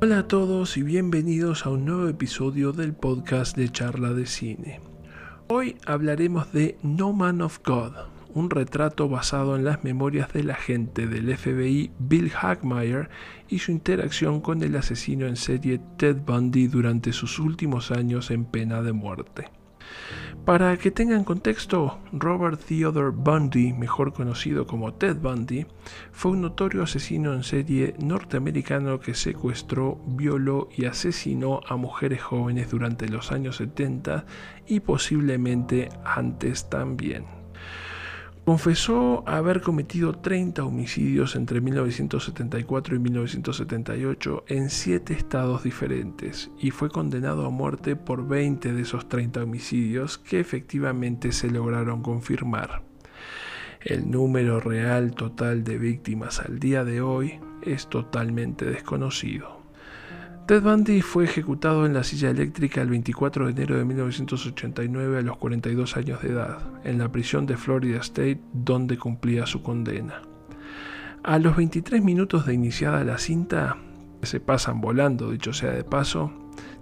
Hola a todos y bienvenidos a un nuevo episodio del podcast de charla de cine. Hoy hablaremos de No Man of God, un retrato basado en las memorias del agente del FBI Bill Hackmeyer y su interacción con el asesino en serie Ted Bundy durante sus últimos años en pena de muerte. Para que tengan contexto, Robert Theodore Bundy, mejor conocido como Ted Bundy, fue un notorio asesino en serie norteamericano que secuestró, violó y asesinó a mujeres jóvenes durante los años 70 y posiblemente antes también. Confesó haber cometido 30 homicidios entre 1974 y 1978 en 7 estados diferentes y fue condenado a muerte por 20 de esos 30 homicidios que efectivamente se lograron confirmar. El número real total de víctimas al día de hoy es totalmente desconocido. Ted Bundy fue ejecutado en la silla eléctrica el 24 de enero de 1989 a los 42 años de edad, en la prisión de Florida State donde cumplía su condena. A los 23 minutos de iniciada la cinta, que se pasan volando, dicho sea de paso,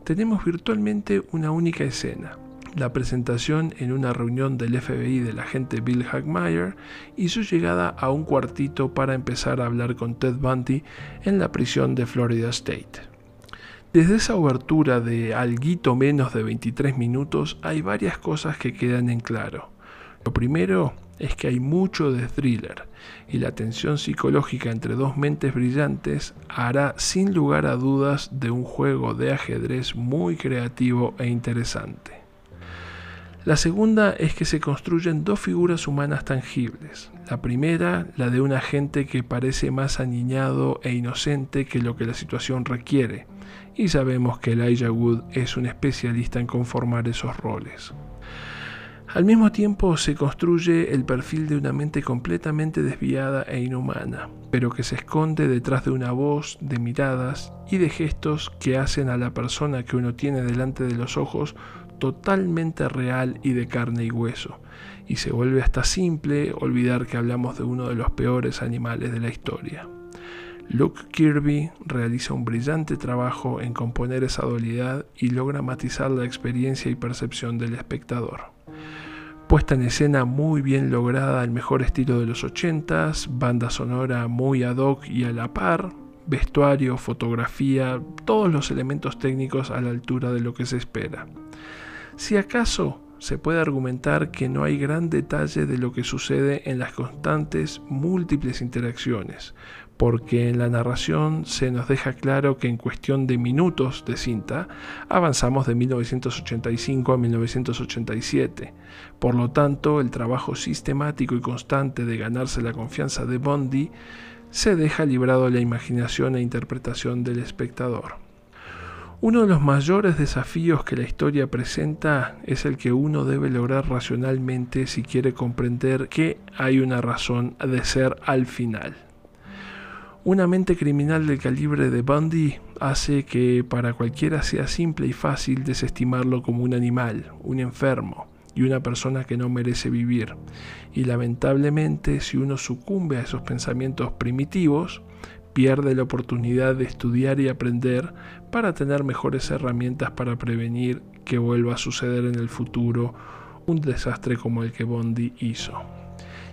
tenemos virtualmente una única escena, la presentación en una reunión del FBI del agente Bill Hackmeyer y su llegada a un cuartito para empezar a hablar con Ted Bundy en la prisión de Florida State. Desde esa obertura de algo menos de 23 minutos hay varias cosas que quedan en claro. Lo primero es que hay mucho de thriller y la tensión psicológica entre dos mentes brillantes hará sin lugar a dudas de un juego de ajedrez muy creativo e interesante. La segunda es que se construyen dos figuras humanas tangibles. La primera, la de un agente que parece más aniñado e inocente que lo que la situación requiere, y sabemos que Elijah Wood es un especialista en conformar esos roles. Al mismo tiempo se construye el perfil de una mente completamente desviada e inhumana, pero que se esconde detrás de una voz, de miradas y de gestos que hacen a la persona que uno tiene delante de los ojos totalmente real y de carne y hueso, y se vuelve hasta simple olvidar que hablamos de uno de los peores animales de la historia. Luke Kirby realiza un brillante trabajo en componer esa dualidad y logra matizar la experiencia y percepción del espectador. Puesta en escena muy bien lograda al mejor estilo de los 80s, banda sonora muy ad hoc y a la par, vestuario, fotografía, todos los elementos técnicos a la altura de lo que se espera. Si acaso se puede argumentar que no hay gran detalle de lo que sucede en las constantes múltiples interacciones, porque en la narración se nos deja claro que en cuestión de minutos de cinta avanzamos de 1985 a 1987. Por lo tanto, el trabajo sistemático y constante de ganarse la confianza de Bondi se deja librado a la imaginación e interpretación del espectador. Uno de los mayores desafíos que la historia presenta es el que uno debe lograr racionalmente si quiere comprender que hay una razón de ser al final. Una mente criminal del calibre de Bundy hace que para cualquiera sea simple y fácil desestimarlo como un animal, un enfermo y una persona que no merece vivir. Y lamentablemente, si uno sucumbe a esos pensamientos primitivos, pierde la oportunidad de estudiar y aprender para tener mejores herramientas para prevenir que vuelva a suceder en el futuro un desastre como el que Bondi hizo.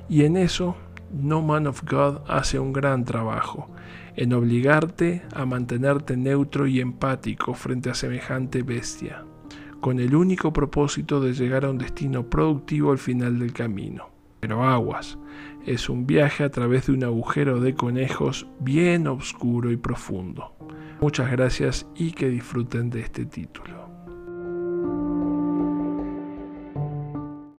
Y en eso no Man of God hace un gran trabajo en obligarte a mantenerte neutro y empático frente a semejante bestia, con el único propósito de llegar a un destino productivo al final del camino. Pero aguas, es un viaje a través de un agujero de conejos bien oscuro y profundo. Muchas gracias y que disfruten de este título.